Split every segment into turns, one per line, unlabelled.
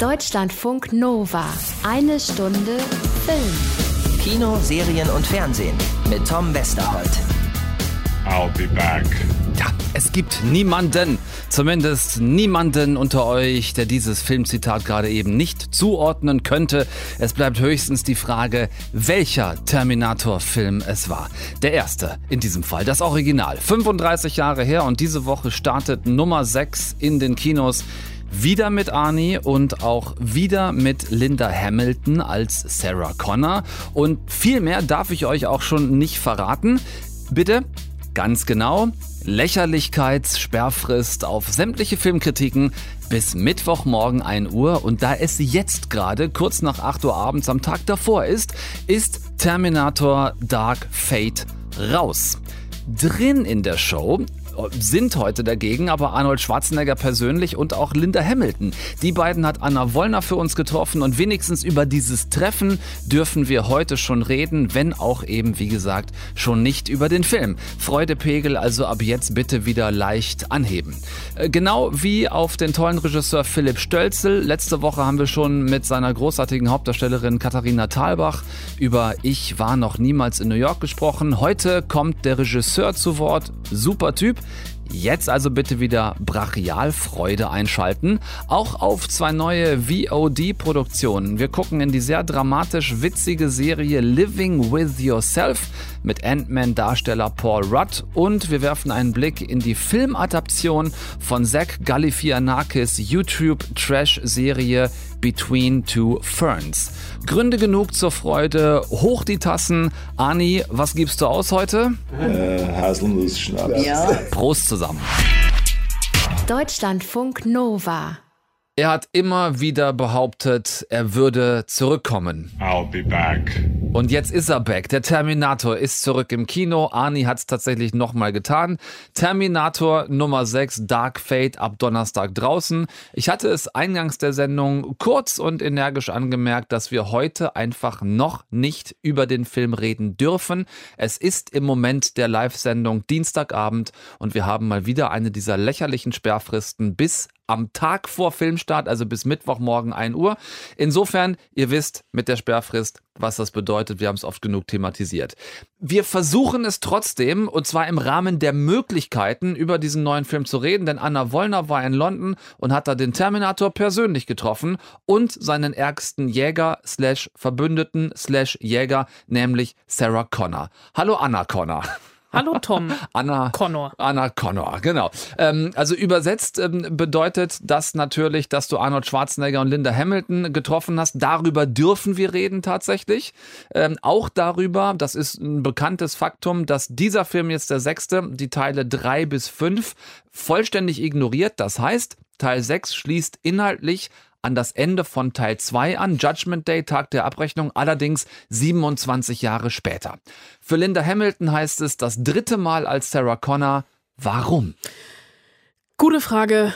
Deutschlandfunk Nova. Eine Stunde Film.
Kino, Serien und Fernsehen mit Tom Westerholt.
I'll be back.
Ja, es gibt niemanden, zumindest niemanden unter euch, der dieses Filmzitat gerade eben nicht zuordnen könnte. Es bleibt höchstens die Frage, welcher Terminator-Film es war. Der erste, in diesem Fall, das Original. 35 Jahre her und diese Woche startet Nummer 6 in den Kinos. Wieder mit Arnie und auch wieder mit Linda Hamilton als Sarah Connor. Und viel mehr darf ich euch auch schon nicht verraten. Bitte Ganz genau, Lächerlichkeitssperrfrist auf sämtliche Filmkritiken bis Mittwochmorgen 1 Uhr und da es jetzt gerade kurz nach 8 Uhr abends am Tag davor ist, ist Terminator Dark Fate raus. Drin in der Show sind heute dagegen aber Arnold Schwarzenegger persönlich und auch Linda Hamilton. Die beiden hat Anna Wollner für uns getroffen und wenigstens über dieses Treffen dürfen wir heute schon reden, wenn auch eben, wie gesagt, schon nicht über den Film. Freudepegel also ab jetzt bitte wieder leicht anheben. Äh, genau wie auf den tollen Regisseur Philipp Stölzel. Letzte Woche haben wir schon mit seiner großartigen Hauptdarstellerin Katharina Thalbach über Ich war noch niemals in New York gesprochen. Heute kommt der Regisseur zu Wort. Super Typ. Jetzt also bitte wieder Brachialfreude einschalten. Auch auf zwei neue VOD-Produktionen. Wir gucken in die sehr dramatisch witzige Serie Living with Yourself mit Ant-Man-Darsteller Paul Rudd und wir werfen einen Blick in die Filmadaption von Zach Galifianakis YouTube-Trash-Serie Between Two Ferns. Gründe genug zur Freude. Hoch die Tassen. Ani, was gibst du aus heute?
Äh, Haselnuss-Schnaps.
Ja.
Prost zusammen.
Deutschlandfunk Nova.
Er hat immer wieder behauptet, er würde zurückkommen.
I'll be back.
Und jetzt ist er back. Der Terminator ist zurück im Kino. Arnie hat es tatsächlich nochmal getan. Terminator Nummer 6, Dark Fate, ab Donnerstag draußen. Ich hatte es eingangs der Sendung kurz und energisch angemerkt, dass wir heute einfach noch nicht über den Film reden dürfen. Es ist im Moment der Live-Sendung Dienstagabend und wir haben mal wieder eine dieser lächerlichen Sperrfristen bis am Tag vor Filmstart, also bis Mittwochmorgen 1 Uhr. Insofern, ihr wisst mit der Sperrfrist, was das bedeutet. Wir haben es oft genug thematisiert. Wir versuchen es trotzdem, und zwar im Rahmen der Möglichkeiten, über diesen neuen Film zu reden, denn Anna Wollner war in London und hat da den Terminator persönlich getroffen und seinen ärgsten Jäger slash Verbündeten slash Jäger, nämlich Sarah Connor. Hallo Anna Connor.
Hallo Tom.
Anna
Connor.
Anna Connor, genau. Ähm, also übersetzt ähm, bedeutet das natürlich, dass du Arnold Schwarzenegger und Linda Hamilton getroffen hast. Darüber dürfen wir reden tatsächlich. Ähm, auch darüber, das ist ein bekanntes Faktum, dass dieser Film jetzt der sechste, die Teile drei bis fünf vollständig ignoriert. Das heißt, Teil 6 schließt inhaltlich an das Ende von Teil 2 an, Judgment Day, Tag der Abrechnung, allerdings 27 Jahre später. Für Linda Hamilton heißt es das dritte Mal als Sarah Connor. Warum?
Gute Frage.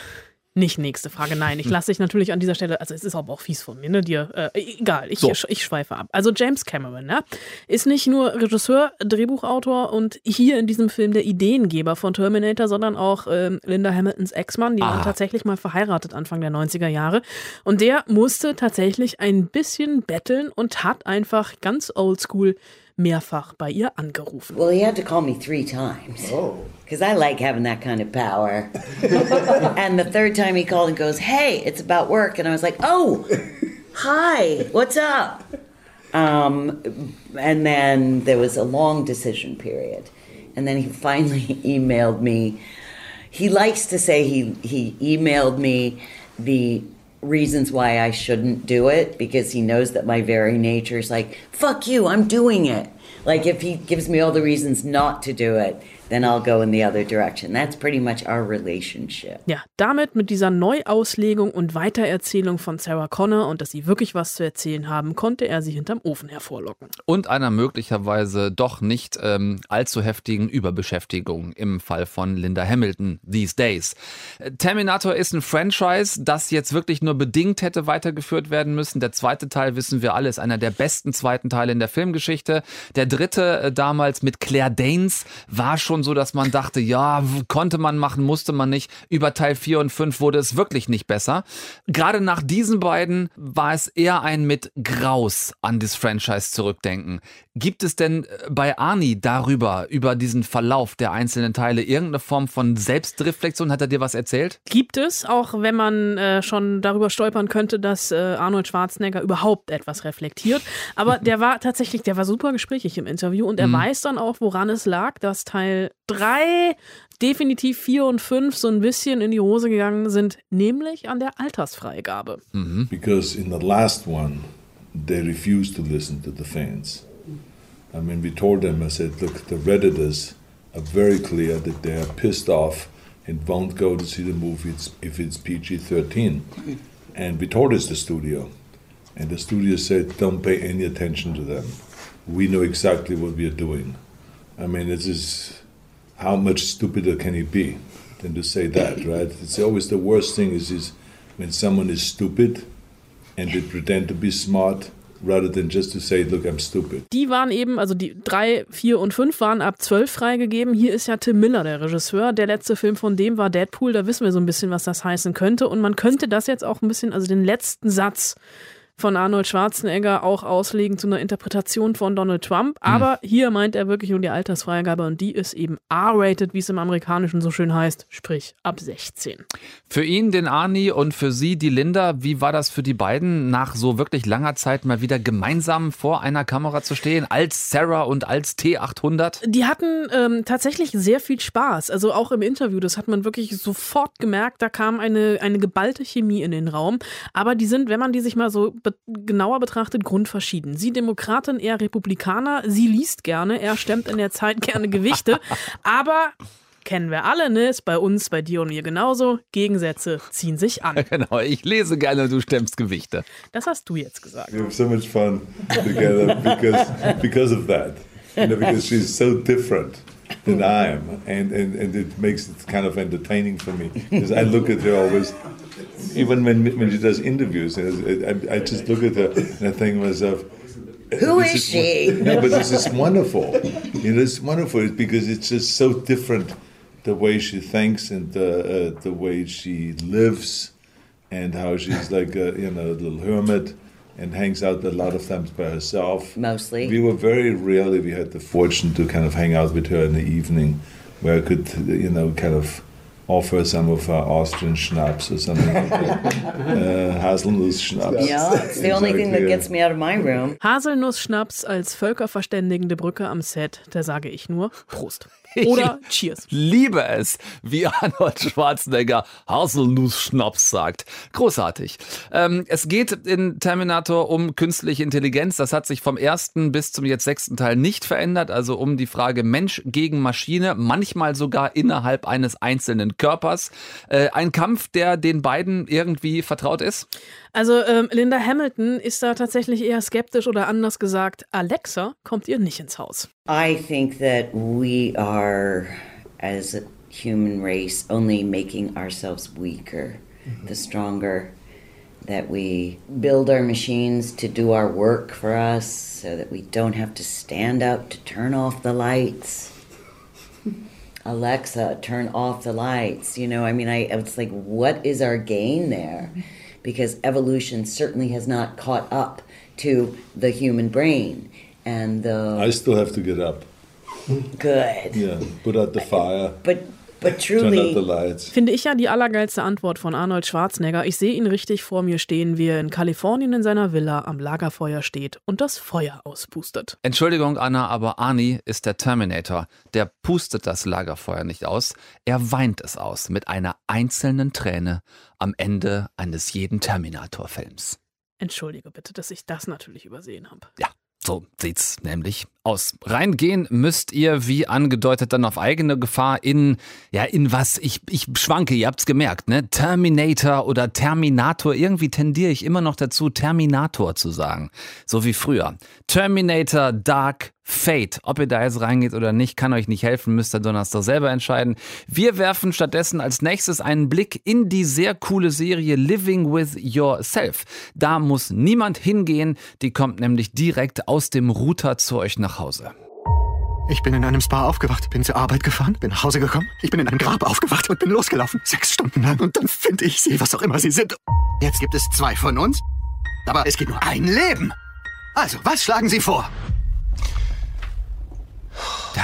Nicht nächste Frage, nein. Ich lasse dich natürlich an dieser Stelle, also es ist aber auch fies von mir, ne? Dir, äh, egal, ich,
So.
ich schweife ab. Also James Cameron, ne? Ist nicht nur Regisseur, Drehbuchautor und hier in diesem Film der Ideengeber von Terminator, sondern auch ähm, Linda Hamiltons Ex-Mann. Die waren
Ah.
tatsächlich mal verheiratet Anfang der 90er Jahre. Und der musste tatsächlich ein bisschen betteln und hat einfach ganz oldschool mehrfach bei ihr angerufen.
Well, he had to call me three times. Oh. Because I like having that kind of power. and the third time he called and goes, Hey, it's about work. And I was like, Oh, hi, what's up? Um, and then there was a long decision period. And then he finally emailed me. He likes to say he, he emailed me the reasons why I shouldn't do it because he knows that my very nature is like, fuck you, I'm doing it. Like if he gives me all the reasons not to do it, then I'll go in the other direction. That's pretty much our relationship.
Ja, damit mit dieser Neuauslegung und Weitererzählung von Sarah Connor und dass sie wirklich was zu erzählen haben, konnte er sie hinterm Ofen hervorlocken.
Und einer möglicherweise doch nicht ähm, allzu heftigen Überbeschäftigung im Fall von Linda Hamilton these days. Äh, Terminator ist ein Franchise, das jetzt wirklich nur bedingt hätte weitergeführt werden müssen. Der zweite Teil, wissen wir alle, ist einer der besten zweiten Teile in der Filmgeschichte. Der dritte äh, damals mit Claire Danes war schon so, dass man dachte, ja, konnte man machen, musste man nicht. Über Teil 4 und 5 wurde es wirklich nicht besser. Gerade nach diesen beiden war es eher ein mit Graus an das Franchise zurückdenken. Gibt es denn äh, bei Arnie darüber, über diesen Verlauf der einzelnen Teile, irgendeine Form von Selbstreflexion? Hat er dir was erzählt?
Gibt es, auch wenn man äh, schon darüber stolpern könnte, dass äh, Arnold Schwarzenegger überhaupt etwas reflektiert. Aber der war tatsächlich, der war super gesprächig im Interview und er mhm. weiß dann auch, woran es lag, dass Teil 3, definitiv 4 und 5 so ein bisschen in die Hose gegangen sind, nämlich an der Altersfreigabe.
Mhm. Because in the last one, they refused to listen to the fans. I mean, we told them, I said, look, the Redditors are very clear that they are pissed off and won't go to see the movie if it's PG 13. And we told this the studio. And the studio said, don't pay any attention to them. We know exactly what we are doing. I mean, it is how much stupider can he be than to say that, right? It's always the worst thing is, is when someone is stupid and they pretend to be smart rather than just to say, look, I'm stupid.
Die waren eben, also die drei, vier und fünf waren ab zwölf freigegeben. Hier ist ja Tim Miller, der Regisseur. Der letzte Film von dem war Deadpool. Da wissen wir so ein bisschen, was das heißen könnte. Und man könnte das jetzt auch ein bisschen, also den letzten Satz von Arnold Schwarzenegger auch auslegen zu einer Interpretation von Donald Trump. Aber hm. hier meint er wirklich um die Altersfreigabe und die ist eben R-rated, wie es im Amerikanischen so schön heißt, sprich ab 16.
Für ihn, den Arnie und für sie, die Linda, wie war das für die beiden, nach so wirklich langer Zeit mal wieder gemeinsam vor einer Kamera zu stehen, als Sarah und als T800?
Die hatten ähm, tatsächlich sehr viel Spaß. Also auch im Interview, das hat man wirklich sofort gemerkt, da kam eine, eine geballte Chemie in den Raum. Aber die sind, wenn man die sich mal so be genauer betrachtet grundverschieden. Sie Demokratin, er Republikaner, sie liest gerne, er stemmt in der Zeit gerne Gewichte, aber kennen wir alle, ne? Ist bei uns, bei dir und mir genauso. Gegensätze ziehen sich an.
Genau, ich lese gerne, du stemmst Gewichte.
Das hast du jetzt gesagt.
We have so much fun together because, because of that. You know, because she's so different than I am. And, and, and it makes it kind of entertaining for me. Because I look at her always even when when she does interviews, I, I just look at her and I think to myself,
who is, is she?
no, but this is wonderful. You know, it's wonderful because it's just so different the way she thinks and the uh, the way she lives, and how she's like a, you know a little hermit and hangs out a lot of times by herself.
Mostly.
We were very rarely. We had the fortune to kind of hang out with her in the evening, where I could you know kind of offer some of our Austrian schnapps or something like uh, Haselnuss-Schnaps.
Yeah, it's the only thing that gets me out of my room.
Haselnuss-Schnaps als völkerverständigende Brücke am Set, da sage ich nur Prost. Oder Cheers.
Liebe es, wie Arnold Schwarzenegger Haselnuss-Schnaps sagt. Großartig. Ähm, es geht in Terminator um künstliche Intelligenz. Das hat sich vom ersten bis zum jetzt sechsten Teil nicht verändert. Also um die Frage Mensch gegen Maschine, manchmal sogar innerhalb eines einzelnen Körpers. Äh, ein Kampf, der den beiden irgendwie vertraut ist?
Also ähm, Linda Hamilton ist da tatsächlich eher skeptisch oder anders gesagt, Alexa kommt ihr nicht ins Haus.
I think that we are, as a human race, only making ourselves weaker. Mm-hmm. The stronger that we build our machines to do our work for us so that we don't have to stand up to turn off the lights. Alexa, turn off the lights. You know, I mean, I it's like, what is our gain there? because evolution certainly has not caught up to the human brain. And the
I still have to get up.
Good.
Yeah, put out the fire.
But But truly,
Finde ich ja die allergeilste Antwort von Arnold Schwarzenegger. Ich sehe ihn richtig vor mir stehen, wie er in Kalifornien in seiner Villa am Lagerfeuer steht und das Feuer auspustet.
Entschuldigung, Anna, aber Arnie ist der Terminator. Der pustet das Lagerfeuer nicht aus, er weint es aus mit einer einzelnen Träne am Ende eines jeden Terminator-Films.
Entschuldige bitte, dass ich das natürlich übersehen habe.
Ja, so sieht's nämlich aus. Reingehen müsst ihr, wie angedeutet, dann auf eigene Gefahr in, ja, in was? Ich, ich schwanke, ihr habt's gemerkt, ne? Terminator oder Terminator. Irgendwie tendiere ich immer noch dazu, Terminator zu sagen. So wie früher. Terminator Dark Fate. Ob ihr da jetzt reingeht oder nicht, kann euch nicht helfen, müsst ihr Donnerstag selber entscheiden. Wir werfen stattdessen als nächstes einen Blick in die sehr coole Serie Living with Yourself. Da muss niemand hingehen, die kommt nämlich direkt aus dem Router zu euch nach Hause.
Ich bin in einem Spa aufgewacht, bin zur Arbeit gefahren, bin nach Hause gekommen, ich bin in einem Grab aufgewacht und bin losgelaufen. Sechs Stunden lang. Und dann finde ich sie, was auch immer sie sind. Jetzt gibt es zwei von uns, aber es gibt nur ein Leben. Also, was schlagen Sie vor?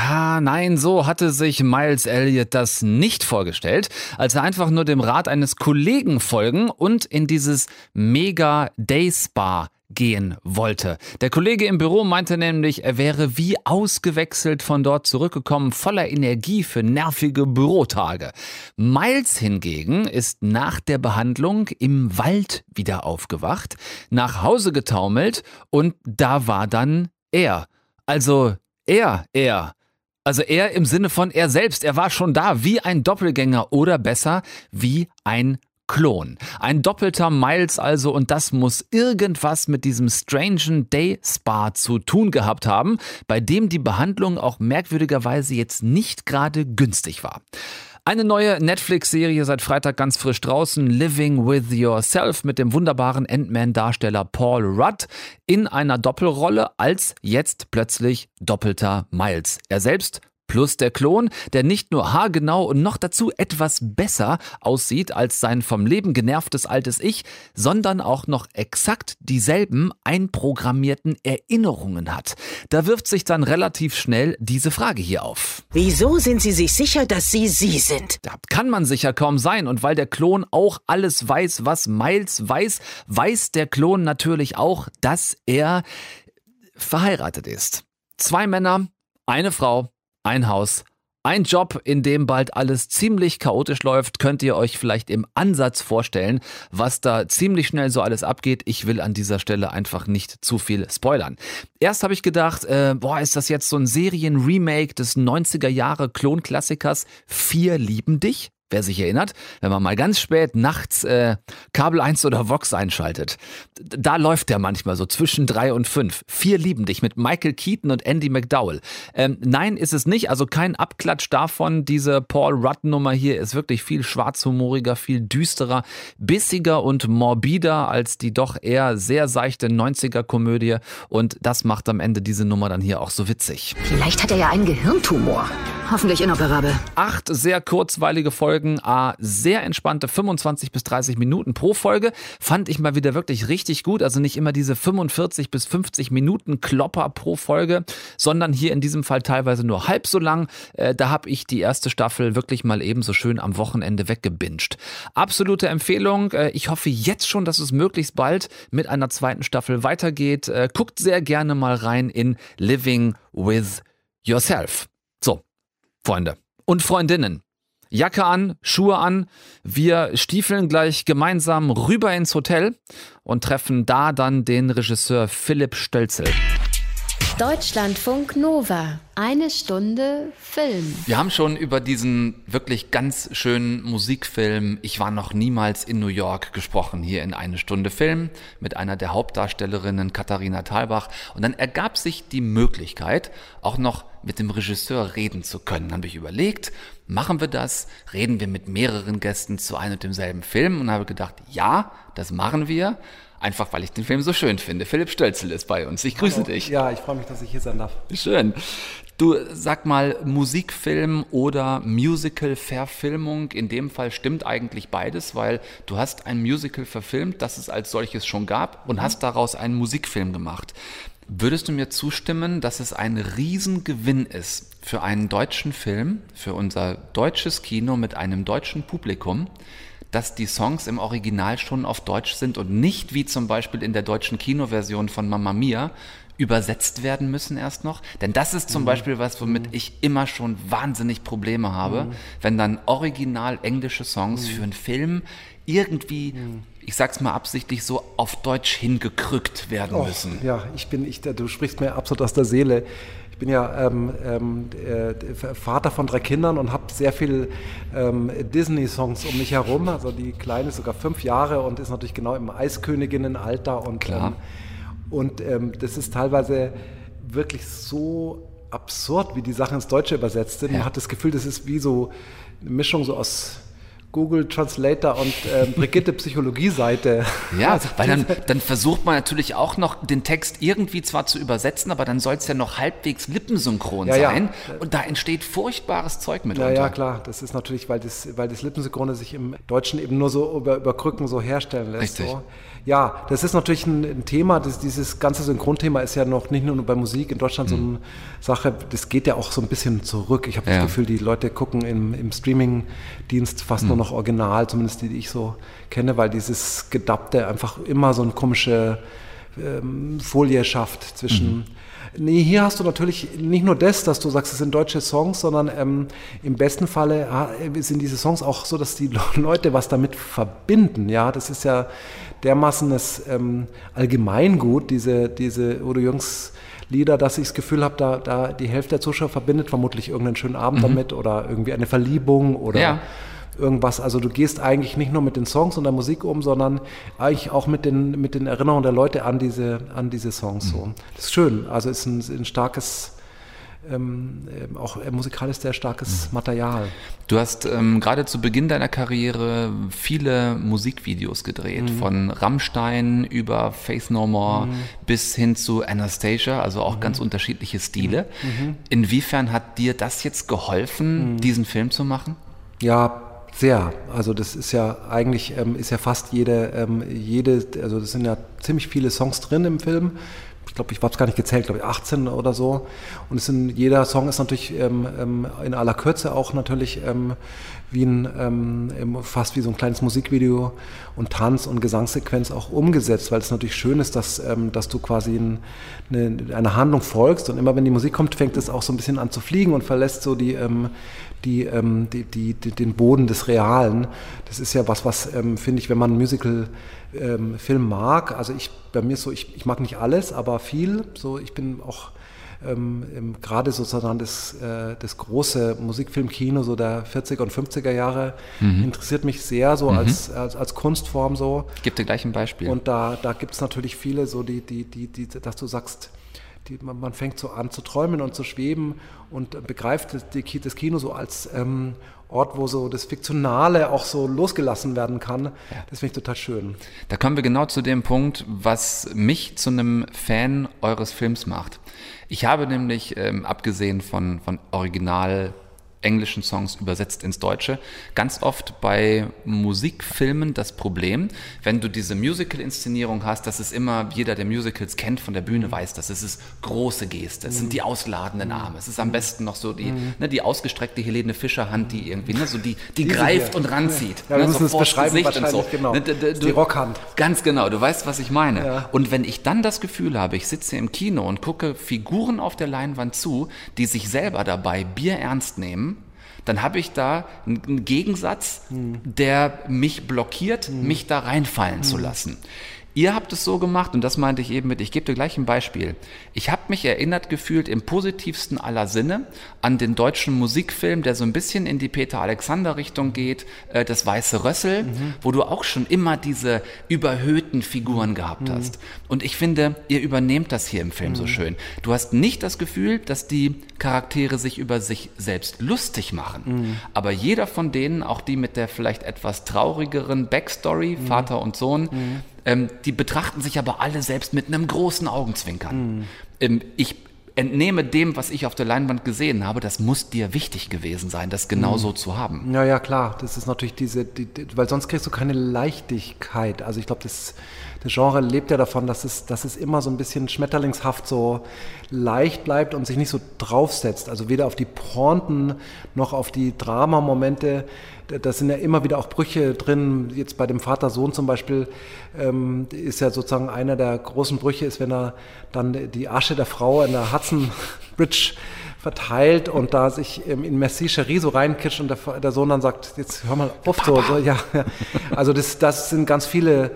Ja, nein, so hatte sich Miles Elliott das nicht vorgestellt, als er einfach nur dem Rat eines Kollegen folgen und in dieses Mega Day Spa gehen wollte. Der Kollege im Büro meinte nämlich, er wäre wie ausgewechselt von dort zurückgekommen, voller Energie für nervige Bürotage. Miles hingegen ist nach der Behandlung im Wald wieder aufgewacht, nach Hause getaumelt und da war dann er. Also er, er. Also er im Sinne von er selbst, er war schon da, wie ein Doppelgänger oder besser, wie ein Klon. Ein doppelter Miles also und das muss irgendwas mit diesem strangen Day Spa zu tun gehabt haben, bei dem die Behandlung auch merkwürdigerweise jetzt nicht gerade günstig war. Eine neue Netflix-Serie seit Freitag ganz frisch draußen, Living with Yourself mit dem wunderbaren Ant-Man-Darsteller Paul Rudd in einer Doppelrolle als jetzt plötzlich doppelter Miles. Er selbst plus der Klon, der nicht nur haargenau und noch dazu etwas besser aussieht als sein vom Leben genervtes altes Ich, sondern auch noch exakt dieselben einprogrammierten Erinnerungen hat. Da wirft sich dann relativ schnell diese Frage hier auf.
Wieso sind Sie sich sicher, dass Sie Sie sind?
Da kann man sicher kaum sein und weil der Klon auch alles weiß, was Miles weiß, weiß der Klon natürlich auch, dass er verheiratet ist. Zwei Männer, eine Frau, ein Haus, ein Job, in dem bald alles ziemlich chaotisch läuft, könnt ihr euch vielleicht im Ansatz vorstellen, was da ziemlich schnell so alles abgeht. Ich will an dieser Stelle einfach nicht zu viel spoilern. Erst habe ich gedacht, äh, boah, ist das jetzt so ein Serien-Remake des 90er Jahre Klonklassikers Vier lieben dich? Wer sich erinnert, wenn man mal ganz spät nachts äh, Kabel 1 oder Vox einschaltet, da läuft der manchmal so zwischen drei und fünf. Vier lieben dich mit Michael Keaton und Andy McDowell. Ähm, nein, ist es nicht. Also kein Abklatsch davon. Diese Paul Rudd-Nummer hier ist wirklich viel schwarzhumoriger, viel düsterer, bissiger und morbider als die doch eher sehr seichte 90er-Komödie. Und das macht am Ende diese Nummer dann hier auch so witzig.
Vielleicht hat er ja einen Gehirntumor. Hoffentlich inoperabel.
Acht sehr kurzweilige Folgen, a sehr entspannte 25 bis 30 Minuten pro Folge, fand ich mal wieder wirklich richtig gut. Also nicht immer diese 45 bis 50 Minuten Klopper pro Folge, sondern hier in diesem Fall teilweise nur halb so lang. Äh, da habe ich die erste Staffel wirklich mal ebenso schön am Wochenende weggebinged. Absolute Empfehlung. Äh, ich hoffe jetzt schon, dass es möglichst bald mit einer zweiten Staffel weitergeht. Äh, guckt sehr gerne mal rein in Living with Yourself. So, Freunde und Freundinnen. Jacke an, Schuhe an. Wir stiefeln gleich gemeinsam rüber ins Hotel und treffen da dann den Regisseur Philipp Stölzel.
Deutschlandfunk Nova. Eine Stunde Film.
Wir haben schon über diesen wirklich ganz schönen Musikfilm Ich war noch niemals in New York gesprochen, hier in eine Stunde Film mit einer der Hauptdarstellerinnen Katharina Thalbach. Und dann ergab sich die Möglichkeit, auch noch mit dem Regisseur reden zu können. Dann habe ich überlegt, machen wir das? Reden wir mit mehreren Gästen zu einem und demselben Film? Und habe gedacht, ja, das machen wir. Einfach weil ich den Film so schön finde. Philipp Stölzel ist bei uns. Ich grüße
Hallo.
dich.
Ja, ich freue mich, dass ich hier sein darf.
Schön. Du sag mal, Musikfilm oder Musical-Verfilmung, in dem Fall stimmt eigentlich beides, weil du hast ein Musical verfilmt, das es als solches schon gab und hast daraus einen Musikfilm gemacht. Würdest du mir zustimmen, dass es ein Riesengewinn ist für einen deutschen Film, für unser deutsches Kino mit einem deutschen Publikum, dass die Songs im Original schon auf Deutsch sind und nicht wie zum Beispiel in der deutschen Kinoversion von Mamma Mia übersetzt werden müssen erst noch. Denn das ist zum
Mhm.
Beispiel was, womit ich immer schon wahnsinnig Probleme habe,
Mhm.
wenn dann original englische Songs für einen Film irgendwie, ich sag's mal absichtlich, so auf Deutsch hingekrückt werden
Och,
müssen.
Ja, ich bin, ich, du sprichst mir absolut aus der Seele. Ich bin ja ähm, ähm, äh, Vater von drei Kindern und habe sehr viel ähm, Disney-Songs um mich herum. Also die Kleine ist sogar fünf Jahre und ist natürlich genau im Eisköniginnenalter. Und,
Klar.
Ähm, und ähm, das ist teilweise wirklich so absurd, wie die Sachen ins Deutsche übersetzt sind. Man
Ja.
hat das Gefühl, das ist wie so eine Mischung so aus Google Translator und äh, Brigitte Psychologie-Seite.
Ja, weil dann, dann versucht man natürlich auch noch den Text irgendwie zwar zu übersetzen, aber dann soll es ja noch halbwegs lippensynchron
Ja, ja.
sein. Und da entsteht furchtbares Zeug
Ja,
mitunter.
ja, klar. Das ist natürlich, weil das, weil das Lippensynchrone sich im Deutschen eben nur so über, über Krücken so herstellen lässt.
Richtig.
So. Ja, das ist natürlich ein, ein Thema. Das, dieses ganze Synchronthema ist ja noch nicht nur bei Musik in Deutschland so eine Sache. Das geht ja auch so ein bisschen zurück. Ich habe
Mhm. Ja.
das Gefühl, die Leute gucken im, im Streaming-Dienst fast
Mhm.
nur noch original, zumindest die, die ich so kenne, weil dieses Gedappte einfach immer so eine komische ähm, Folie schafft zwischen. Nee, hier hast du natürlich nicht nur das, dass du sagst, es sind deutsche Songs, sondern ähm, im besten Falle ah, sind diese Songs auch so, dass die Leute was damit verbinden. Ja, das ist ja dermaßen das ähm, Allgemeingut, diese, diese Udo Jürgens Lieder, dass ich das Gefühl habe, da, da die Hälfte der Zuschauer verbindet vermutlich irgendeinen schönen Abend
Mhm.
damit oder irgendwie eine Verliebung oder
Ja.
Irgendwas. Also du gehst eigentlich nicht nur mit den Songs und der Musik um, sondern eigentlich auch mit den, mit den Erinnerungen der Leute an diese, an diese Songs.
Mhm.
So. Das ist schön. Also ist ein, ein starkes, ähm, ähm, auch musikalisch sehr starkes
Mhm.
Material.
Du hast ähm, gerade zu Beginn deiner Karriere viele Musikvideos gedreht,
Mhm.
von Rammstein über Faith No More
Mhm.
bis hin zu Anastasia, also auch ganz unterschiedliche Stile.
Mhm.
Inwiefern hat dir das jetzt geholfen, diesen Film zu machen?
Ja, sehr. Also das ist ja eigentlich ähm, ist ja fast jede, ähm, jede, also das sind ja ziemlich viele Songs drin im Film. Ich glaube, ich habe es gar nicht gezählt, glaube ich 18 oder so. Und es sind, jeder Song ist natürlich ähm, ähm, in aller Kürze auch natürlich ähm, wie ein, ähm, fast wie so ein kleines Musikvideo und Tanz- und Gesangssequenz auch umgesetzt, weil es natürlich schön ist, dass, dass du quasi ein, eine, einer Handlung folgst und immer wenn die Musik kommt, fängt es auch so ein bisschen an zu fliegen und verlässt so die, die, ähm, die, die, die, den Boden des Realen. Das ist ja was, was ähm, finde ich, wenn man einen Musical-Film mag, also ich, bei mir ist so, ich, ich mag nicht alles, aber viel, so ich bin auch ähm, ähm, gerade sozusagen das, äh, das große Musikfilmkino so der 40er und 50er Jahre
Mhm.
interessiert mich sehr so
Mhm.
als, als, als Kunstform so.
Gebe dir gleich ein Beispiel.
Und da, da gibt es natürlich viele, so die, die, die, die, dass du sagst, die, man, man fängt so an zu träumen und zu schweben und begreift das, die, das Kino so als ähm, Ort, wo so das Fiktionale auch so losgelassen werden kann. Das finde ich total schön.
Da kommen wir genau zu dem Punkt, was mich zu einem Fan eures Films macht. Ich habe nämlich, ähm, abgesehen von, von Original englischen Songs übersetzt ins Deutsche, ganz oft bei Musikfilmen das Problem, wenn du diese Musical-Inszenierung hast, dass es immer, jeder, der Musicals kennt von der Bühne, weiß, dass es ist große Geste, es sind die ausladenden Arme, es ist am besten noch so die,
Mhm.
ne, die ausgestreckte Helene Fischer-Hand, die irgendwie, ne, so die, die
Diese
greift
hier.
und ranzieht.
Ja, wir
ne,
müssen es beschreiben
Gesicht
wahrscheinlich,
so.
genau.
Ne, d- d-
Das ist die
du-
Rockhand.
Ganz genau, du weißt, was ich meine.
Ja.
Und wenn ich dann das Gefühl habe, ich sitze im Kino und gucke Figuren auf der Leinwand zu, die sich selber dabei Bier ernst nehmen, dann habe ich da einen Gegensatz, der mich blockiert, mich da reinfallen zu lassen. Ihr habt es so gemacht, und das meinte ich eben mit, ich gebe dir gleich ein Beispiel. Ich habe mich erinnert gefühlt im positivsten aller Sinne an den deutschen Musikfilm, der so ein bisschen in die Peter-Alexander-Richtung geht, äh, das Weiße Rössel, wo du auch schon immer diese überhöhten Figuren gehabt
Mhm.
hast. Und ich finde, ihr übernehmt das hier im Film so
Mhm.
schön. Du hast nicht das Gefühl, dass die Charaktere sich über sich selbst lustig machen.
Mhm.
Aber jeder von denen, auch die mit der vielleicht etwas traurigeren Backstory, Vater und Sohn, ähm, die betrachten sich aber alle selbst mit einem großen Augenzwinkern. Ähm, ich entnehme dem, was ich auf der Leinwand gesehen habe, das muss dir wichtig gewesen sein, das genau so zu haben.
Ja, ja, klar. Das ist natürlich diese, die, die, weil sonst kriegst du keine Leichtigkeit. Also ich glaube, das, das Genre lebt ja davon, dass es, dass es immer so ein bisschen schmetterlingshaft so leicht bleibt und sich nicht so draufsetzt. Also weder auf die Pointen noch auf die Dramamomente. Da- sind ja immer wieder auch Brüche drin. Jetzt bei dem Vater-Sohn zum Beispiel ähm, ist ja sozusagen einer der großen Brüche, ist, wenn er dann die Asche der Frau in der Hudson Bridge verteilt und da sich ähm, in Merci Cherie so reinkitscht und der, der Sohn dann sagt, jetzt hör mal auf so, so ja, ja. Also das, das sind ganz viele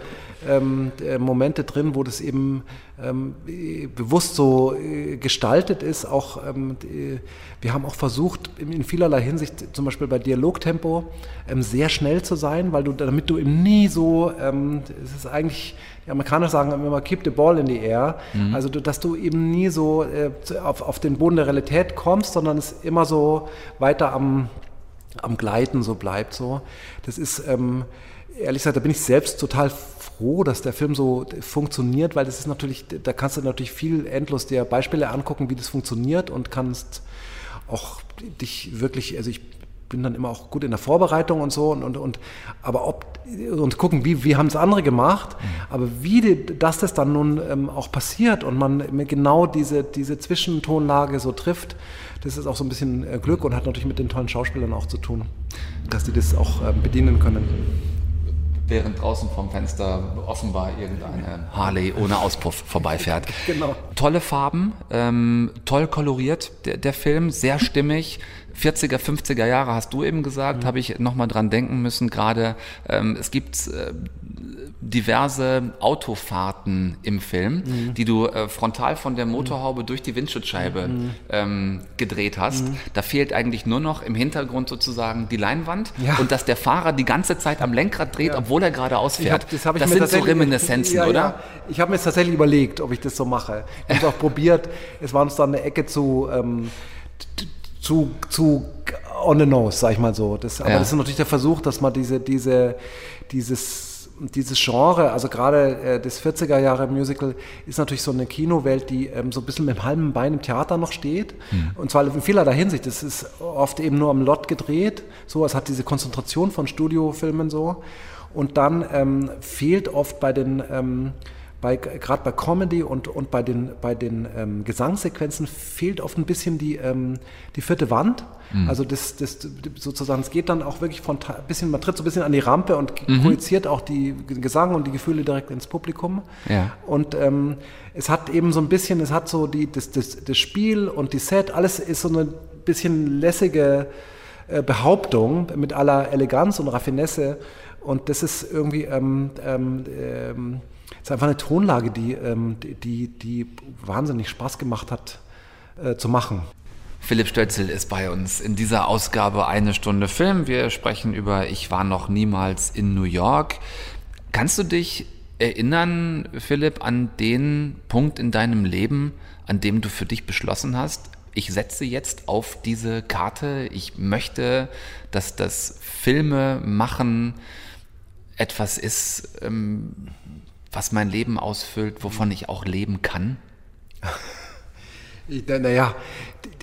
ähm, äh, Momente drin, wo das eben ähm, äh, bewusst so äh, gestaltet ist. Auch ähm, die, wir haben auch versucht, in, in vielerlei Hinsicht, zum Beispiel bei Dialogtempo, ähm, sehr schnell zu sein, weil du, damit du eben nie so, ähm, es ist eigentlich, die Amerikaner sagen immer, keep the ball in the air.
Mhm.
Also, dass du eben nie so äh, auf, auf den Boden der Realität kommst, sondern es immer so weiter am am Gleiten so bleibt. So. Das ist, ähm, ehrlich gesagt, da bin ich selbst total froh, dass der Film so funktioniert, weil das ist natürlich, da kannst du natürlich viel endlos dir Beispiele angucken, wie das funktioniert und kannst auch dich wirklich, also ich bin dann immer auch gut in der Vorbereitung und so und, und, und aber ob und gucken, wie, wie haben es andere gemacht, mhm. aber wie die, dass das dann nun ähm, auch passiert und man genau diese, diese Zwischentonlage so trifft, das ist auch so ein bisschen äh, Glück und hat natürlich mit den tollen Schauspielern auch zu tun, dass die das auch äh, bedienen können
während draußen vom Fenster offenbar irgendeine Harley ohne Auspuff vorbeifährt.
genau.
Tolle Farben, ähm, toll koloriert, der, der Film, sehr stimmig. 40er, 50er Jahre hast du eben gesagt, mhm. habe ich nochmal dran denken müssen. Gerade ähm, es gibt äh, diverse Autofahrten im Film, mhm. die du äh, frontal von der Motorhaube mhm. durch die Windschutzscheibe mhm. ähm, gedreht hast. Mhm. Da fehlt eigentlich nur noch im Hintergrund sozusagen die Leinwand ja. und dass der Fahrer die ganze Zeit am Lenkrad dreht, ja. obwohl er gerade ausfährt.
Hab, das, hab
das sind so Reminiszenzen, ja, oder?
Ich habe mir jetzt tatsächlich überlegt, ob ich das so mache. Ich habe es auch probiert. Es war uns dann eine Ecke zu ähm, zu, zu on the nose, sag ich mal so. Das, aber ja. das ist natürlich der Versuch, dass man diese, diese, dieses, dieses Genre, also gerade äh, das 40er Jahre Musical, ist natürlich so eine Kinowelt, die ähm, so ein bisschen mit dem halben Bein im Theater noch steht. Mhm. Und zwar in vielerlei Hinsicht. Das ist oft eben nur am Lot gedreht. So, es hat diese Konzentration von Studiofilmen so. Und dann ähm, fehlt oft bei den ähm, bei, gerade bei Comedy und, und bei den, bei den ähm, Gesangssequenzen fehlt oft ein bisschen die, ähm, die vierte Wand. Mhm. Also das, das sozusagen, es geht dann auch wirklich von bisschen, man tritt so ein bisschen an die Rampe und mhm. projiziert auch die Gesang und die Gefühle direkt ins Publikum.
Ja.
Und ähm, es hat eben so ein bisschen, es hat so die, das, das, das Spiel und die Set, alles ist so eine bisschen lässige äh, Behauptung mit aller Eleganz und Raffinesse. Und das ist irgendwie ähm, ähm, ähm ist einfach eine Tonlage, die, ähm, die, die wahnsinnig Spaß gemacht hat äh, zu machen.
Philipp Stötzel ist bei uns in dieser Ausgabe eine Stunde Film. Wir sprechen über Ich war noch niemals in New York. Kannst du dich erinnern, Philipp, an den Punkt in deinem Leben, an dem du für dich beschlossen hast, ich setze jetzt auf diese Karte, ich möchte, dass das Filme machen etwas ist, ähm, was mein Leben ausfüllt, wovon ich auch leben kann?
Naja,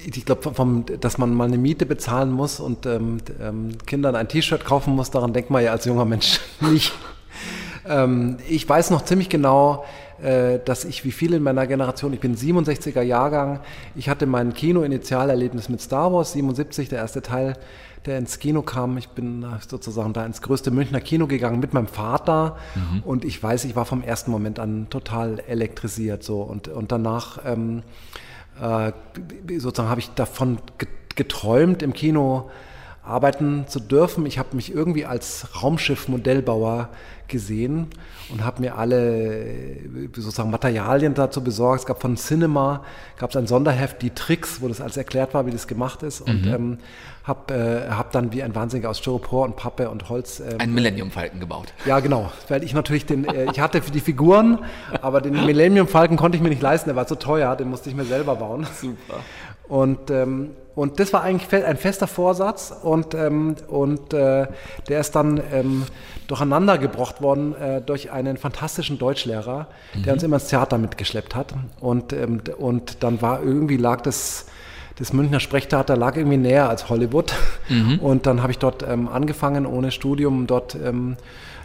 ich glaube, dass man mal eine Miete bezahlen muss und ähm, ähm, Kindern ein T-Shirt kaufen muss, daran denkt man ja als junger Mensch nicht. ähm, ich weiß noch ziemlich genau, dass ich wie viele in meiner Generation, ich bin 67er Jahrgang, ich hatte mein Kino-Initialerlebnis mit Star Wars, 77, der erste Teil der ins Kino kam. Ich bin sozusagen da ins größte Münchner Kino gegangen mit meinem Vater mhm. und ich weiß, ich war vom ersten Moment an total elektrisiert so und, und danach ähm, äh, sozusagen habe ich davon geträumt, im Kino arbeiten zu dürfen. Ich habe mich irgendwie als Raumschiff-Modellbauer gesehen und habe mir alle sozusagen Materialien dazu besorgt. Es gab von Cinema, gab es ein Sonderheft, die Tricks, wo das alles erklärt war, wie das gemacht ist. Und mhm. ähm, habe äh, hab dann wie ein Wahnsinniger aus Styropor und Pappe und Holz...
Ähm, ein Millennium-Falken gebaut.
Ja, genau. Weil ich natürlich den... Äh, ich hatte die Figuren, aber den Millennium-Falken konnte ich mir nicht leisten. Der war zu teuer, den musste ich mir selber bauen.
Super.
Und, ähm, und das war eigentlich ein fester Vorsatz und, ähm, und äh, der ist dann ähm, durcheinander gebracht worden äh, durch einen fantastischen Deutschlehrer, mhm. der uns immer ins Theater mitgeschleppt hat. Und, ähm, und dann war irgendwie lag das das Münchner Sprechtheater lag irgendwie näher als Hollywood. Mhm. Und dann habe ich dort ähm, angefangen, ohne Studium, dort ähm,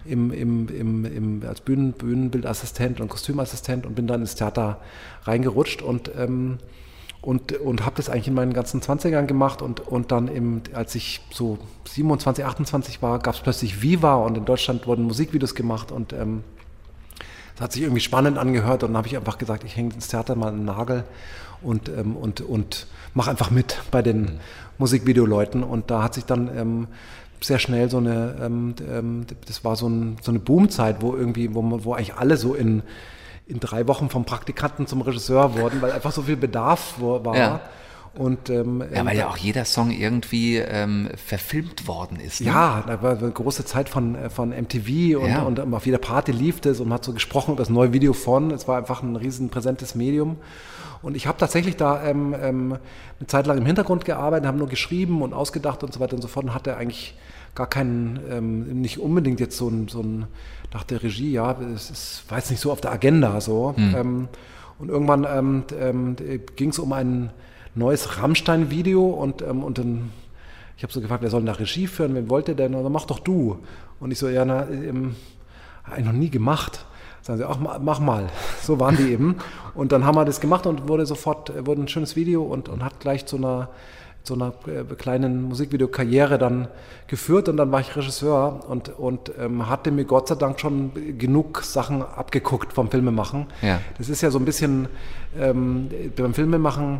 im, im, im, im, als Bühnen, Bühnenbildassistent und Kostümassistent und bin dann ins Theater reingerutscht und, ähm, und, und habe das eigentlich in meinen ganzen 20ern gemacht. Und, und dann, im, als ich so 27, 28 war, gab es plötzlich Viva und in Deutschland wurden Musikvideos gemacht und ähm, das hat sich irgendwie spannend angehört und dann habe ich einfach gesagt, ich hänge ins Theater mal einen Nagel und, ähm, und, und mache einfach mit bei den Musikvideoleuten. Und da hat sich dann ähm, sehr schnell so eine, ähm, ähm, das war so, ein, so eine Boomzeit, wo irgendwie, wo, wo eigentlich alle so in, in drei Wochen vom Praktikanten zum Regisseur wurden, weil einfach so viel Bedarf war. Ja. Und, ähm,
ja, weil
ähm,
ja auch jeder Song irgendwie ähm, verfilmt worden ist. Ne?
Ja, da war eine große Zeit von, äh, von MTV und,
Ja.
und auf jeder Party lief das und man hat so gesprochen über das neue Video von. Es war einfach ein riesen präsentes Medium. Und ich habe tatsächlich da ähm, ähm, eine Zeit lang im Hintergrund gearbeitet, habe nur geschrieben und ausgedacht und so weiter und so fort und hatte eigentlich gar keinen, ähm, nicht unbedingt jetzt so ein, so ein nach der Regie, ja, es ist, war jetzt nicht so auf der Agenda so.
Hm.
Ähm, und irgendwann ähm, ähm, ging es um ein neues Rammstein-Video und, ähm, und dann, ich habe so gefragt, wer soll denn da Regie führen, wen wollt ihr denn? Und dann mach doch du. Und ich so, ja, na, ähm, hab ich noch nie gemacht. Sagen sie, ach, ma- mach mal. So waren die eben. Und dann haben wir das gemacht und wurde sofort, äh, wurde ein schönes Video und, und hat gleich zu einer, zu einer äh, kleinen Musikvideokarriere dann geführt und dann war ich Regisseur und, und ähm, hatte mir Gott sei Dank schon genug Sachen abgeguckt vom Filmemachen.
Ja.
Das ist ja so ein bisschen ähm, beim Filmemachen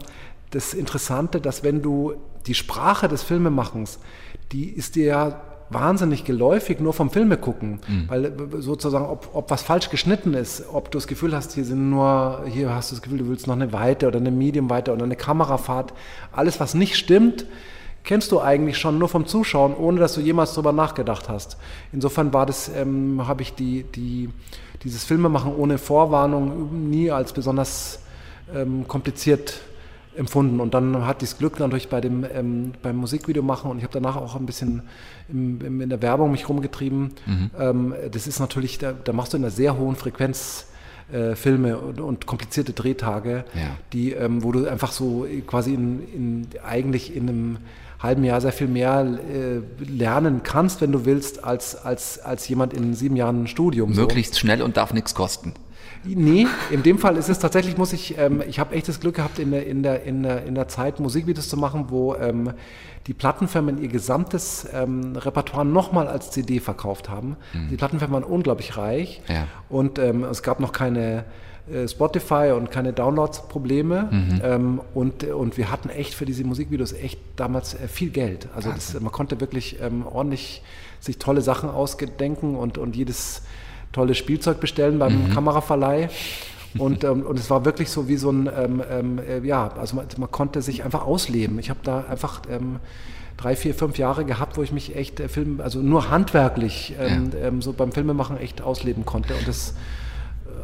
das Interessante, dass wenn du die Sprache des Filmemachens, die ist dir ja wahnsinnig geläufig nur vom Filme gucken, weil äh, sozusagen, ob, ob was falsch geschnitten ist, ob du das Gefühl hast, hier sind nur, hier hast du das Gefühl, du willst noch eine Weite oder eine Medium-Weite oder eine Kamerafahrt, alles was nicht stimmt, kennst du eigentlich schon nur vom Zuschauen, ohne dass du jemals drüber nachgedacht hast. Insofern war das, ähm, habe ich die, die, dieses Filmemachen ohne Vorwarnung nie als besonders ähm, kompliziert empfunden. Und dann hatte ich das Glück natürlich bei dem, ähm, beim Musikvideo machen und ich habe danach auch ein bisschen im, im, in der Werbung mich rumgetrieben. Ähm, das ist natürlich, da, da machst du in einer sehr hohen Frequenz äh, Filme und, und komplizierte Drehtage,
Ja.
die, ähm, wo du einfach so quasi in, in, eigentlich in einem halben Jahr sehr viel mehr äh, lernen kannst, wenn du willst, als, als, als jemand in sieben Jahren Studium. so.
Möglichst schnell und darf nichts kosten.
Nee, in dem Fall ist es tatsächlich, muss ich, ähm, ich habe echt das Glück gehabt, in der, in der, in der, in der Zeit Musikvideos zu machen, wo ähm, die Plattenfirmen ihr gesamtes ähm, Repertoire nochmal als CD verkauft haben. Die Plattenfirmen waren unglaublich reich
Ja.
und ähm, es gab noch keine äh, Spotify und keine Downloads-Probleme ähm, und, und wir hatten echt für diese Musikvideos echt damals äh, viel Geld. Also das, man konnte wirklich ähm, ordentlich sich tolle Sachen ausgedenken und, und jedes tolle Spielzeug bestellen beim Kameraverleih. Und, ähm, und es war wirklich so wie so ein, ähm, ähm, äh, ja, also man, man konnte sich einfach ausleben. Ich habe da einfach ähm, drei, vier, fünf Jahre gehabt, wo ich mich echt äh, Film, also nur handwerklich ähm, ähm, so beim Filmemachen echt ausleben konnte. Und das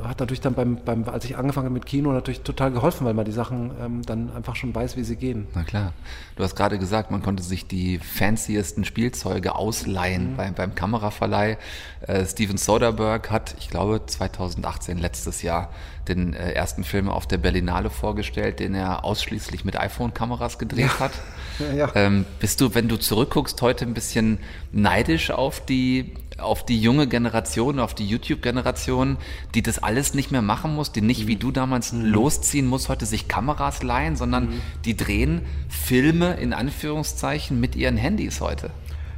hat natürlich dann beim, beim, als ich angefangen habe mit Kino, natürlich total geholfen, weil man die Sachen ähm, dann einfach schon weiß, wie sie gehen.
Na klar. Du hast gerade gesagt, man konnte sich die fanciesten Spielzeuge ausleihen beim, beim Kameraverleih. Äh, Steven Soderbergh hat, ich glaube, 2018, letztes Jahr, den äh, ersten Film auf der Berlinale vorgestellt, den er ausschließlich mit iPhone-Kameras gedreht hat.
Ja.
Ähm, bist du, wenn du zurückguckst, heute ein bisschen neidisch auf die, auf die junge Generation, auf die YouTube-Generation, die das alles nicht mehr machen muss, die nicht wie du damals losziehen muss, heute sich Kameras leihen, sondern die drehen Filme in Anführungszeichen mit ihren Handys heute?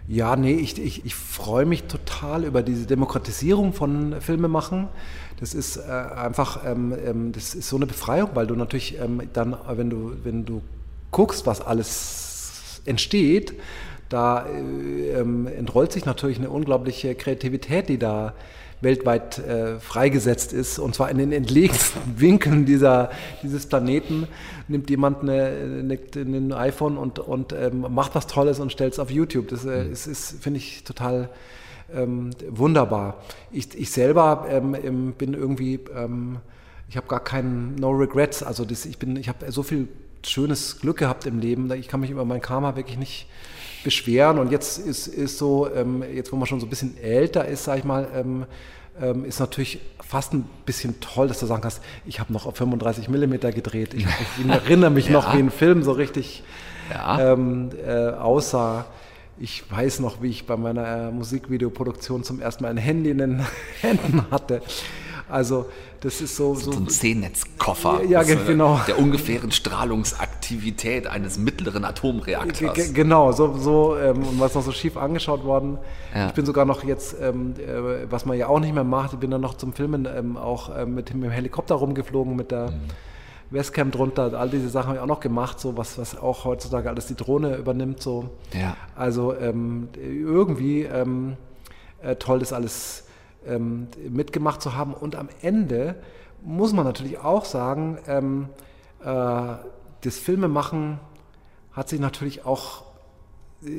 Ja, nee, ich, ich, ich freue mich total über diese Demokratisierung von Filmemachen. Das ist äh, einfach, ähm, ähm, das ist so eine Befreiung, weil du natürlich ähm, dann, wenn du, wenn du guckst, was alles entsteht, da äh, ähm, entrollt sich natürlich eine unglaubliche Kreativität, die da weltweit äh, freigesetzt ist, und zwar in den entlegensten Winkeln dieser, dieses Planeten, nimmt jemand eine, eine, ein iPhone und, und ähm, macht was Tolles und stellt es auf YouTube. Das äh, ist, ist finde ich, total ähm, wunderbar. Ich, ich selber ähm, ähm, bin irgendwie, ähm, ich habe gar keinen No Regrets, also das, ich, bin, ich habe so viel schönes Glück gehabt im Leben, ich kann mich über mein Karma wirklich nicht beschweren und jetzt ist, ist so, ähm, jetzt wo man schon so ein bisschen älter ist, sag ich mal, ähm, ähm, ist natürlich fast ein bisschen toll, dass du sagen kannst, ich habe noch auf 35 Millimeter gedreht. Ich, ich erinnere mich noch, wie ein Film so richtig
Ja.
ähm, äh, aussah. Ich weiß noch, wie ich bei meiner äh, Musikvideoproduktion zum ersten Mal ein Handy in den Händen hatte. Also das ist so...
So ein C-Netz-Koffer.
Ja,
äh,
genau.
Der ungefähren Strahlungsaktivität eines mittleren Atomreaktors.
ge- Genau, so, so ähm, und was noch so schief angeschaut worden.
Ja.
Ich bin sogar noch jetzt, ähm, äh, was man ja auch nicht mehr macht, ich bin dann noch zum Filmen ähm, auch ähm, mit, dem Helikopter rumgeflogen, mit der Westcam drunter, all diese Sachen habe ich auch noch gemacht, so was, was auch heutzutage alles die Drohne übernimmt. So.
Ja.
Also ähm, irgendwie ähm, äh, toll, das alles ähm, mitgemacht zu haben. Und am Ende muss man natürlich auch sagen, ähm, äh, das Filmemachen hat sich natürlich auch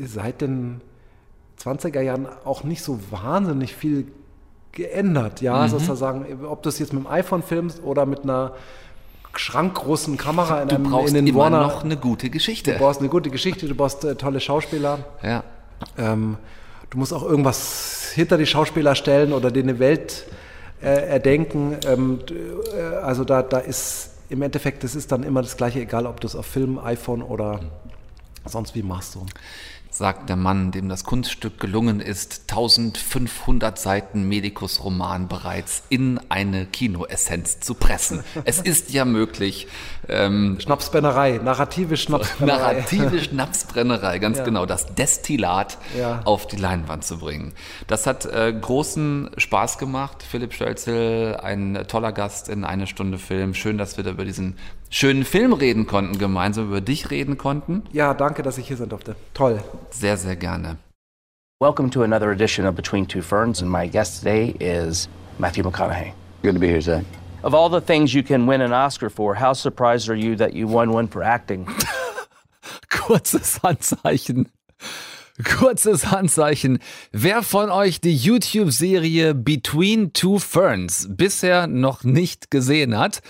seit den 20er Jahren auch nicht so wahnsinnig viel geändert. Ja, mhm. sozusagen, ob du es jetzt mit dem iPhone filmst oder mit einer schrankgroßen Kamera
in, einem, du brauchst in den immer Warner. noch eine gute Geschichte.
Du brauchst eine gute Geschichte, du brauchst äh, tolle Schauspieler.
Ja.
Ähm, du musst auch irgendwas hinter die Schauspieler stellen oder dir eine Welt äh, erdenken. Ähm, äh, also da, da ist im Endeffekt, das ist dann immer das Gleiche, egal ob du es auf Film, iPhone oder sonst wie machst. So
sagt der Mann, dem das Kunststück gelungen ist, 1500 Seiten Medikus-Roman bereits in eine Kinoessenz zu pressen. es ist ja möglich.
Ähm, Schnapsbrennerei, narrative Schnapsbrennerei.
Narrative Schnapsbrennerei, ganz ja. genau, das Destillat ja. auf die Leinwand zu bringen. Das hat äh, großen Spaß gemacht. Philipp Stölzel, ein toller Gast in eine Stunde Film. Schön, dass wir da über diesen schönen Film reden konnten, gemeinsam über dich reden konnten.
Ja, danke, dass ich hier sein durfte. Toll.
Sehr, sehr gerne.
Welcome to another edition of Between Two Ferns, and my guest today is Matthew McConaughey.
Good to be here, Zach.
Of all the things you can win an Oscar for, how surprised are you that you won one for acting?
Kurzes Handzeichen. Kurzes Handzeichen. Wer von euch die YouTube-Serie Between Two Ferns bisher noch nicht gesehen hat,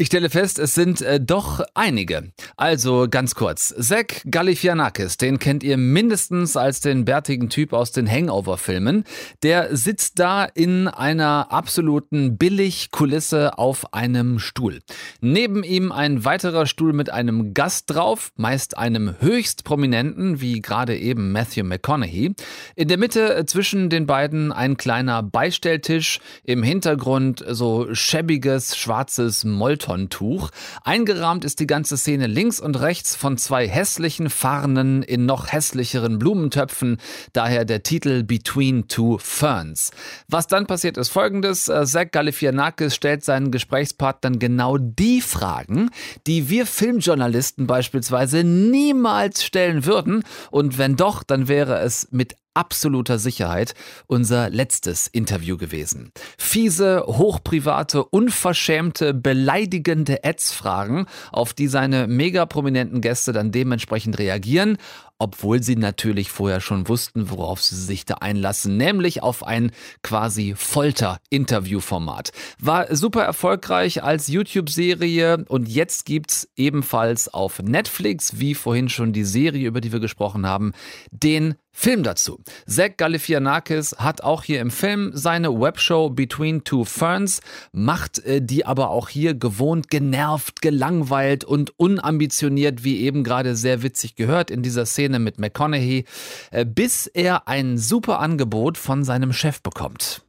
ich stelle fest, es sind äh, doch einige. Also ganz kurz. Zack Galifianakis, den kennt ihr mindestens als den bärtigen Typ aus den Hangover-Filmen. Der sitzt da in einer absoluten Billigkulisse auf einem Stuhl. Neben ihm ein weiterer Stuhl mit einem Gast drauf, meist einem höchst prominenten, wie gerade eben Matthew McConaughey. In der Mitte äh, zwischen den beiden ein kleiner Beistelltisch, im Hintergrund so schäbiges schwarzes Molton Marathontuch. Eingerahmt ist die ganze Szene links und rechts von zwei hässlichen Farnen in noch hässlicheren Blumentöpfen, daher der Titel Between Two Ferns. Was dann passiert ist folgendes, äh, Zach Galifianakis stellt seinen Gesprächspartnern genau die Fragen, die wir Filmjournalisten beispielsweise niemals stellen würden und wenn doch, dann wäre es mit absoluter Sicherheit unser letztes Interview gewesen. Fiese, hochprivate, unverschämte, beleidigende Ads-Fragen, auf die seine mega prominenten Gäste dann dementsprechend reagieren obwohl sie natürlich vorher schon wussten, worauf sie sich da einlassen, nämlich auf ein quasi Folter-Interview-Format. War super erfolgreich als YouTube-Serie und jetzt gibt's ebenfalls auf Netflix, wie vorhin schon die Serie, über die wir gesprochen haben, den Film dazu. Zach Galifianakis hat auch hier im Film seine Webshow Between Two Ferns, macht äh, die aber auch hier gewohnt genervt, gelangweilt und unambitioniert, wie eben gerade sehr witzig gehört in dieser Szene mit McConaughey, äh, bis er ein super Angebot von seinem Chef bekommt.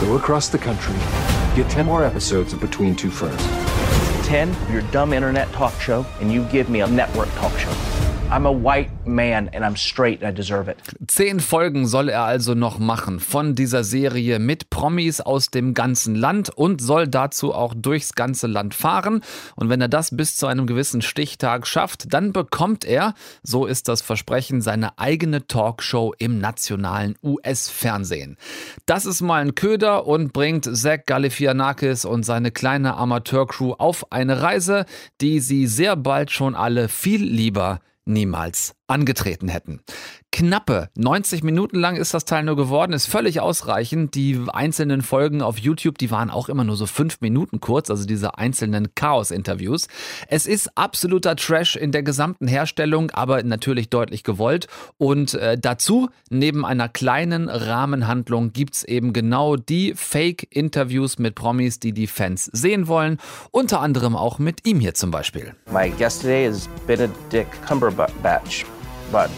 Go across the country, get 10 more episodes of Between Two Ferns.
10, your dumb internet talk show, and you give me a network talk show. I'm a white man and I'm straight and I deserve it.
Zehn Folgen soll er also noch machen von dieser Serie mit Promis aus dem ganzen Land und soll dazu auch durchs ganze Land fahren. Und wenn er das bis zu einem gewissen Stichtag schafft, dann bekommt er, so ist das Versprechen, seine eigene Talkshow im nationalen US-Fernsehen. Das ist mal ein Köder und bringt Zach Galifianakis und seine kleine Amateurcrew auf eine Reise, die sie sehr bald schon alle viel lieber niemals angetreten hätten. Knappe 90 Minuten lang ist das Teil nur geworden, ist völlig ausreichend. Die einzelnen Folgen auf YouTube, die waren auch immer nur so fünf Minuten kurz, also diese einzelnen Chaos-Interviews. Es ist absoluter Trash in der gesamten Herstellung, aber natürlich deutlich gewollt. Und äh, dazu, neben einer kleinen Rahmenhandlung, gibt's eben genau die Fake-Interviews mit Promis, die die Fans sehen wollen. Unter anderem auch mit ihm hier zum Beispiel.
My guest today is Benedict Cumberbatch. But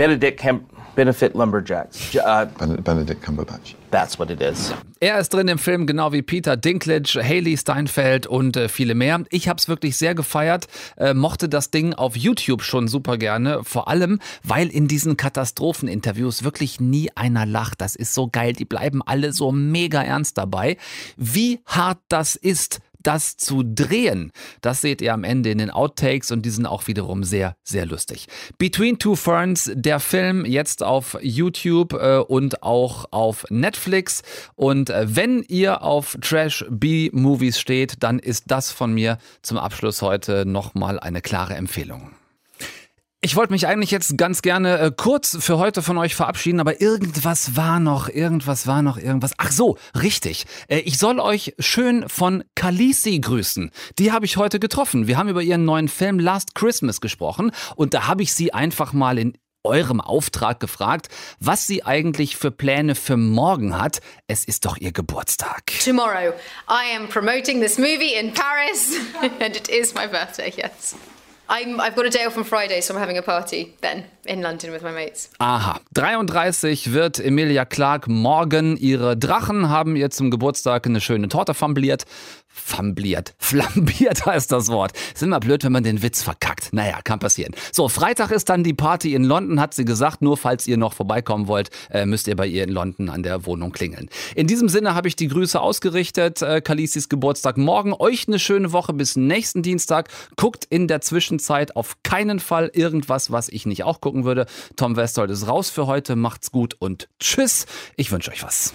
Benedict Cam Benefit Lumberjacks.
Uh, Benedict Cumberbatch.
That's what it is.
Er ist drin im Film, genau wie Peter Dinklage, Haley Steinfeld und äh, viele mehr. Ich habe es wirklich sehr gefeiert, äh, mochte das Ding auf YouTube schon super gerne. Vor allem, weil in diesen Katastropheninterviews wirklich nie einer lacht. Das ist so geil. Die bleiben alle so mega ernst dabei. Wie hart das ist, das zu drehen, das seht ihr am Ende in den Outtakes und die sind auch wiederum sehr, sehr lustig. Between Two Ferns, der Film jetzt auf YouTube äh, und auch auf Netflix. Und äh, wenn ihr auf Trash B-Movies steht, dann ist das von mir zum Abschluss heute nochmal eine klare Empfehlung. Ich wollte mich eigentlich jetzt ganz gerne äh, kurz für heute von euch verabschieden, aber irgendwas war noch, irgendwas war noch, irgendwas. Ach so, richtig. Äh, ich soll euch schön von Khaleesi grüßen. Die habe ich heute getroffen. Wir haben über ihren neuen Film Last Christmas gesprochen und da habe ich sie einfach mal in eurem Auftrag gefragt, was sie eigentlich für Pläne für morgen hat. Es ist doch ihr Geburtstag.
Tomorrow, I am promoting this movie in Paris, and it is my birthday, yes. I'm, I've got a day off on Friday, so I'm having a party then in London with my mates.
Aha. 33 wird Emilia Clark morgen. Ihre Drachen haben ihr zum Geburtstag eine schöne Torte fambliert. Fambliert. Flambiert heißt das Wort. Ist immer blöd, wenn man den Witz verkackt. Naja, kann passieren. So, Freitag ist dann die Party in London, hat sie gesagt. Nur falls ihr noch vorbeikommen wollt, äh, müsst ihr bei ihr in London an der Wohnung klingeln. In diesem Sinne habe ich die Grüße ausgerichtet. Äh, Kalisis Geburtstag morgen. Euch eine schöne Woche bis nächsten Dienstag. Guckt in der Zwischenzeit auf keinen Fall irgendwas, was ich nicht auch gucken würde. Tom Westold ist raus für heute. Macht's gut und tschüss. Ich wünsche euch was.